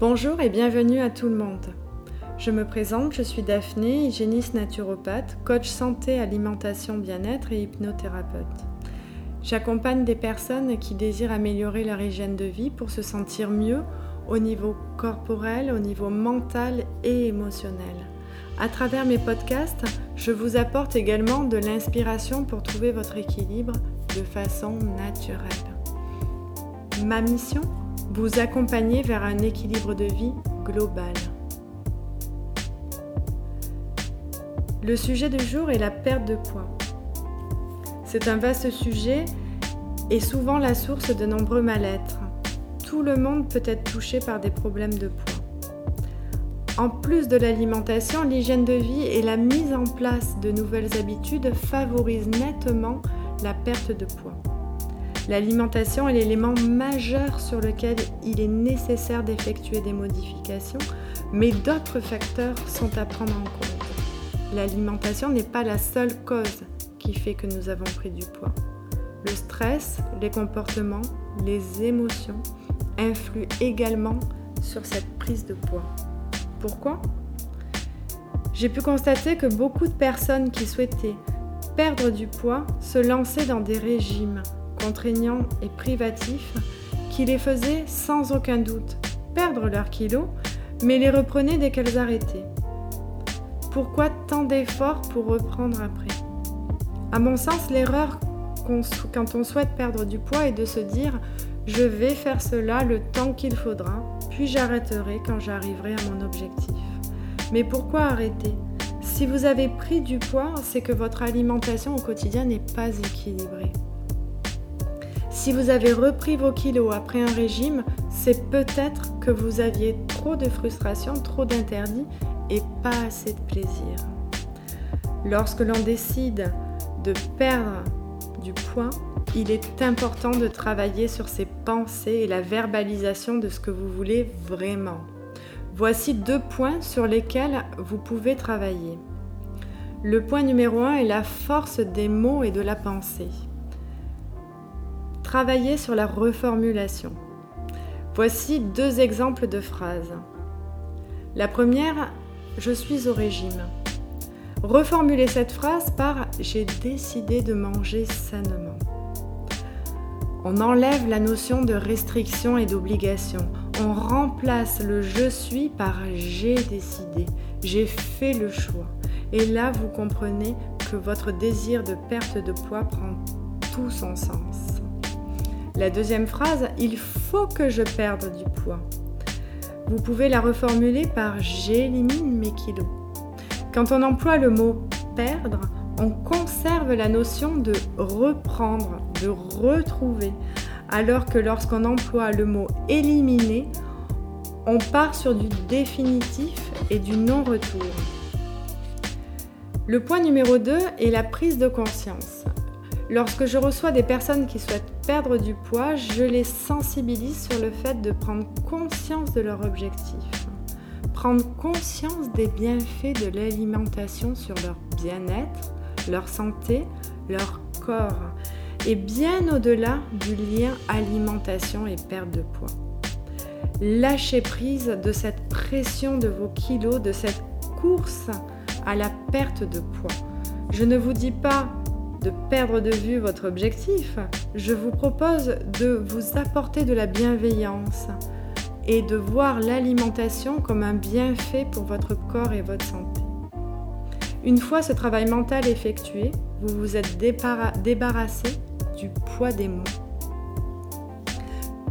Bonjour et bienvenue à tout le monde. Je me présente, je suis Daphné, hygiéniste naturopathe, coach santé, alimentation, bien-être et hypnothérapeute. J'accompagne des personnes qui désirent améliorer leur hygiène de vie pour se sentir mieux au niveau corporel, au niveau mental et émotionnel. À travers mes podcasts, je vous apporte également de l'inspiration pour trouver votre équilibre de façon naturelle. Ma mission? Vous accompagner vers un équilibre de vie global. Le sujet du jour est la perte de poids. C'est un vaste sujet et souvent la source de nombreux mal-être. Tout le monde peut être touché par des problèmes de poids. En plus de l'alimentation, l'hygiène de vie et la mise en place de nouvelles habitudes favorisent nettement la perte de poids. L'alimentation est l'élément majeur sur lequel il est nécessaire d'effectuer des modifications, mais d'autres facteurs sont à prendre en compte. L'alimentation n'est pas la seule cause qui fait que nous avons pris du poids. Le stress, les comportements, les émotions influent également sur cette prise de poids. Pourquoi? J'ai pu constater que beaucoup de personnes qui souhaitaient perdre du poids se lançaient dans des régimes contraignants et privatifs qui les faisaient sans aucun doute perdre leurs kilos, mais les reprenaient dès qu'elles arrêtaient. Pourquoi tant d'efforts pour reprendre après? À mon sens, l'erreur quand on souhaite perdre du poids est de se dire je vais faire cela le temps qu'il faudra, puis j'arrêterai quand j'arriverai à mon objectif. Mais pourquoi arrêter? Si vous avez pris du poids, c'est que votre alimentation au quotidien n'est pas équilibrée. Si vous avez repris vos kilos après un régime, c'est peut-être que vous aviez trop de frustration, trop d'interdits et pas assez de plaisir. Lorsque l'on décide de perdre du poids, il est important de travailler sur ses pensées et la verbalisation de ce que vous voulez vraiment. Voici deux points sur lesquels vous pouvez travailler. Le point numéro un est la force des mots et de la pensée. Travailler sur la reformulation. Voici deux exemples de phrases. La première, je suis au régime. Reformulez cette phrase par j'ai décidé de manger sainement. On enlève la notion de restriction et d'obligation. On remplace le je suis par j'ai décidé, j'ai fait le choix. Et là, vous comprenez que votre désir de perte de poids prend tout son sens. La deuxième phrase, il faut que je perde du poids. Vous pouvez la reformuler par j'élimine mes kilos. Quand on emploie le mot perdre, on conserve la notion de reprendre, de retrouver, alors que lorsqu'on emploie le mot éliminer, on part sur du définitif et du non-retour. Le point numéro 2 est la prise de conscience. Lorsque je reçois des personnes qui souhaitent perdre du poids, je les sensibilise sur le fait de prendre conscience de leur objectif. Prendre conscience des bienfaits de l'alimentation sur leur bien-être, leur santé, leur corps, et bien au-delà du lien alimentation et perte de poids. Lâchez prise de cette pression de vos kilos, de cette course à la perte de poids. Je ne vous dis pas de perdre de vue votre objectif, je vous propose de vous apporter de la bienveillance et de voir l'alimentation comme un bienfait pour votre corps et votre santé. Une fois ce travail mental effectué, vous vous êtes débarrassé du poids des mots.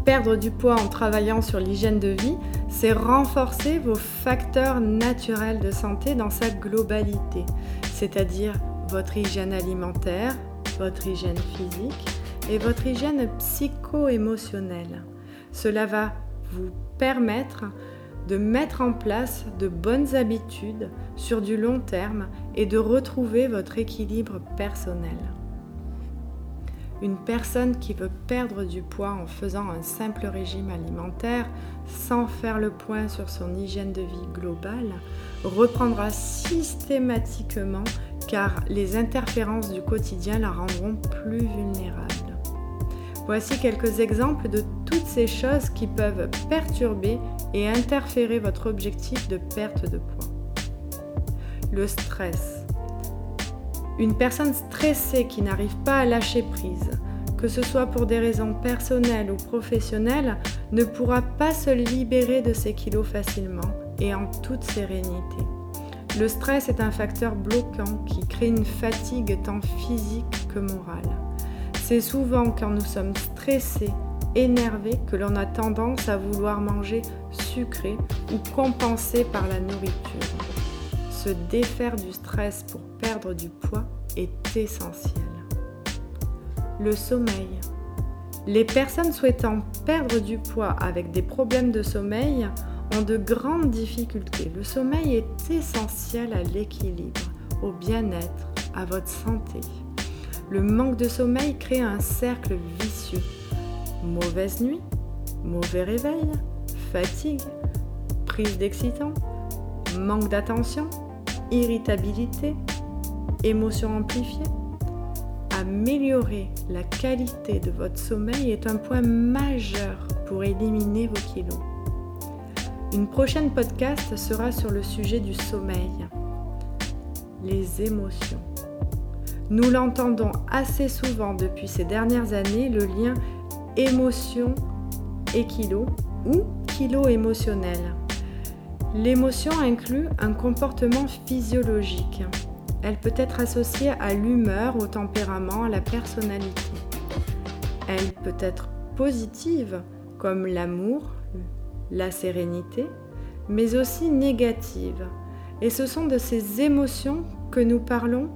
Perdre du poids en travaillant sur l'hygiène de vie, c'est renforcer vos facteurs naturels de santé dans sa globalité, c'est-à-dire votre hygiène alimentaire, votre hygiène physique et votre hygiène psycho-émotionnelle. Cela va vous permettre de mettre en place de bonnes habitudes sur du long terme et de retrouver votre équilibre personnel. Une personne qui veut perdre du poids en faisant un simple régime alimentaire sans faire le point sur son hygiène de vie globale reprendra systématiquement car les interférences du quotidien la rendront plus vulnérable. Voici quelques exemples de toutes ces choses qui peuvent perturber et interférer votre objectif de perte de poids. Le stress. Une personne stressée qui n'arrive pas à lâcher prise, que ce soit pour des raisons personnelles ou professionnelles, ne pourra pas se libérer de ses kilos facilement et en toute sérénité. Le stress est un facteur bloquant qui crée une fatigue tant physique que morale. C'est souvent quand nous sommes stressés, énervés, que l'on a tendance à vouloir manger sucré ou compenser par la nourriture. Se défaire du stress pour perdre du poids est essentiel. Le sommeil. Les personnes souhaitant perdre du poids avec des problèmes de sommeil ont de grandes difficultés. Le sommeil est essentiel à l'équilibre, au bien-être, à votre santé. Le manque de sommeil crée un cercle vicieux. Mauvaise nuit, mauvais réveil, fatigue, prise d'excitant, manque d'attention, irritabilité, émotions amplifiées. Améliorer la qualité de votre sommeil est un point majeur pour éliminer vos kilos. Une prochaine podcast sera sur le sujet du sommeil, les émotions. Nous l'entendons assez souvent depuis ces dernières années, le lien émotion et kilo ou kilo émotionnel. L'émotion inclut un comportement physiologique. Elle peut être associée à l'humeur, au tempérament, à la personnalité. Elle peut être positive, comme l'amour, la sérénité, mais aussi négative. Et ce sont de ces émotions que nous parlons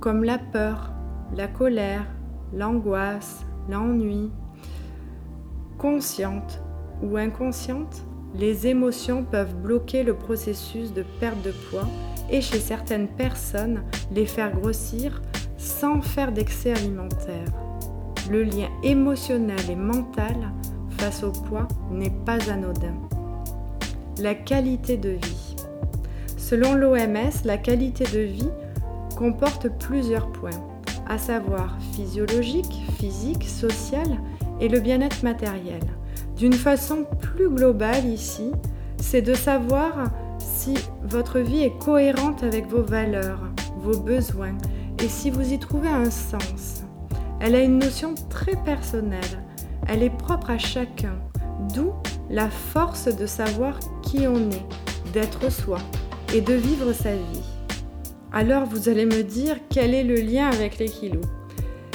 comme la peur, la colère, l'angoisse, l'ennui. Consciente ou inconsciente, les émotions peuvent bloquer le processus de perte de poids et chez certaines personnes les faire grossir sans faire d'excès alimentaire. Le lien émotionnel et mental face au poids n'est pas anodin. La qualité de vie. Selon l'OMS, la qualité de vie comporte plusieurs points, à savoir physiologique, physique, social et le bien-être matériel. D'une façon plus globale ici, c'est de savoir si votre vie est cohérente avec vos valeurs, vos besoins et si vous y trouvez un sens. Elle a une notion très personnelle, elle est propre à chacun, d'où la force de savoir qui on est, d'être soi et de vivre sa vie. Alors vous allez me dire quel est le lien avec les kilos?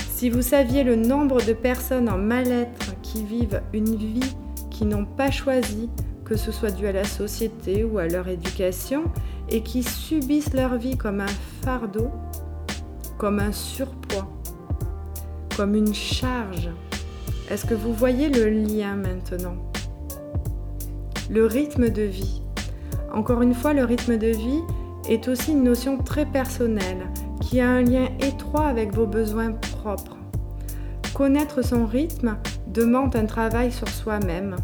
Si vous saviez le nombre de personnes en mal-être qui vivent une vie qu'ils n'ont pas choisie, que ce soit dû à la société ou à leur éducation, et qui subissent leur vie comme un fardeau, comme un surpoids, comme une charge, est-ce que vous voyez le lien maintenant? Le rythme de vie. Encore une fois, le rythme de vie, est aussi une notion très personnelle qui a un lien étroit avec vos besoins propres. Connaître son rythme demande un travail sur soi-même,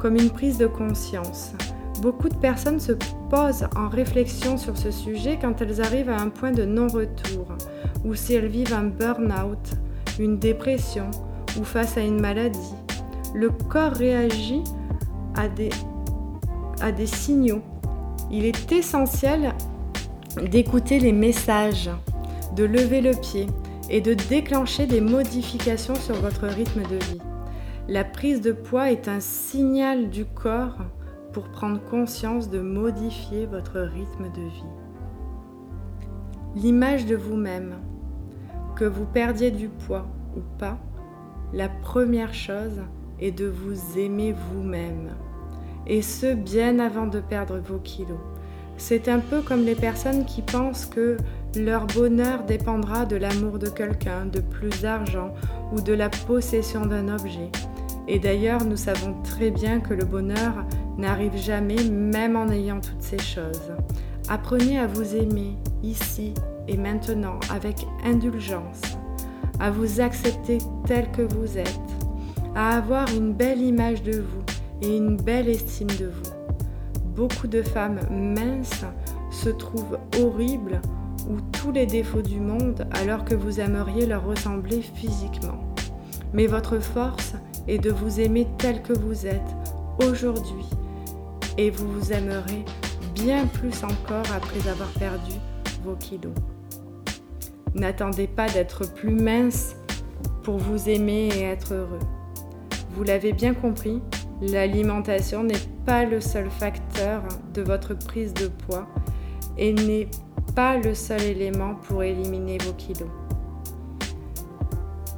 comme une prise de conscience. Beaucoup de personnes se posent en réflexion sur ce sujet quand elles arrivent à un point de non-retour, ou si elles vivent un burn-out, une dépression ou face à une maladie. Le corps réagit à des, à des signaux. Il est essentiel d'écouter les messages, de lever le pied et de déclencher des modifications sur votre rythme de vie. La prise de poids est un signal du corps pour prendre conscience de modifier votre rythme de vie. L'image de vous-même, que vous perdiez du poids ou pas, la première chose est de vous aimer vous-même. Et ce, bien avant de perdre vos kilos. C'est un peu comme les personnes qui pensent que leur bonheur dépendra de l'amour de quelqu'un, de plus d'argent ou de la possession d'un objet. Et d'ailleurs, nous savons très bien que le bonheur n'arrive jamais même en ayant toutes ces choses. Apprenez à vous aimer ici et maintenant avec indulgence, à vous accepter tel que vous êtes, à avoir une belle image de vous et une belle estime de vous beaucoup de femmes minces se trouvent horribles ou tous les défauts du monde alors que vous aimeriez leur ressembler physiquement. Mais votre force est de vous aimer tel que vous êtes aujourd'hui. Et vous vous aimerez bien plus encore après avoir perdu vos kilos. N'attendez pas d'être plus mince pour vous aimer et être heureux. Vous l'avez bien compris, l'alimentation n'est pas le seul facteur de votre prise de poids et n'est pas le seul élément pour éliminer vos kilos.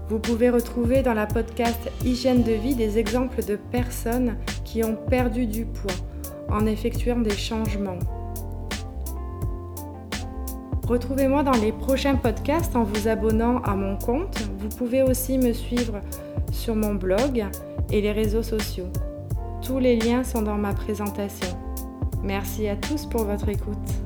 Vous pouvez retrouver dans la podcast Hygiène de vie des exemples de personnes qui ont perdu du poids en effectuant des changements. Retrouvez-moi dans les prochains podcasts en vous abonnant à mon compte. Vous pouvez aussi me suivre sur mon blog et les réseaux sociaux. Tous les liens sont dans ma présentation. Merci à tous pour votre écoute.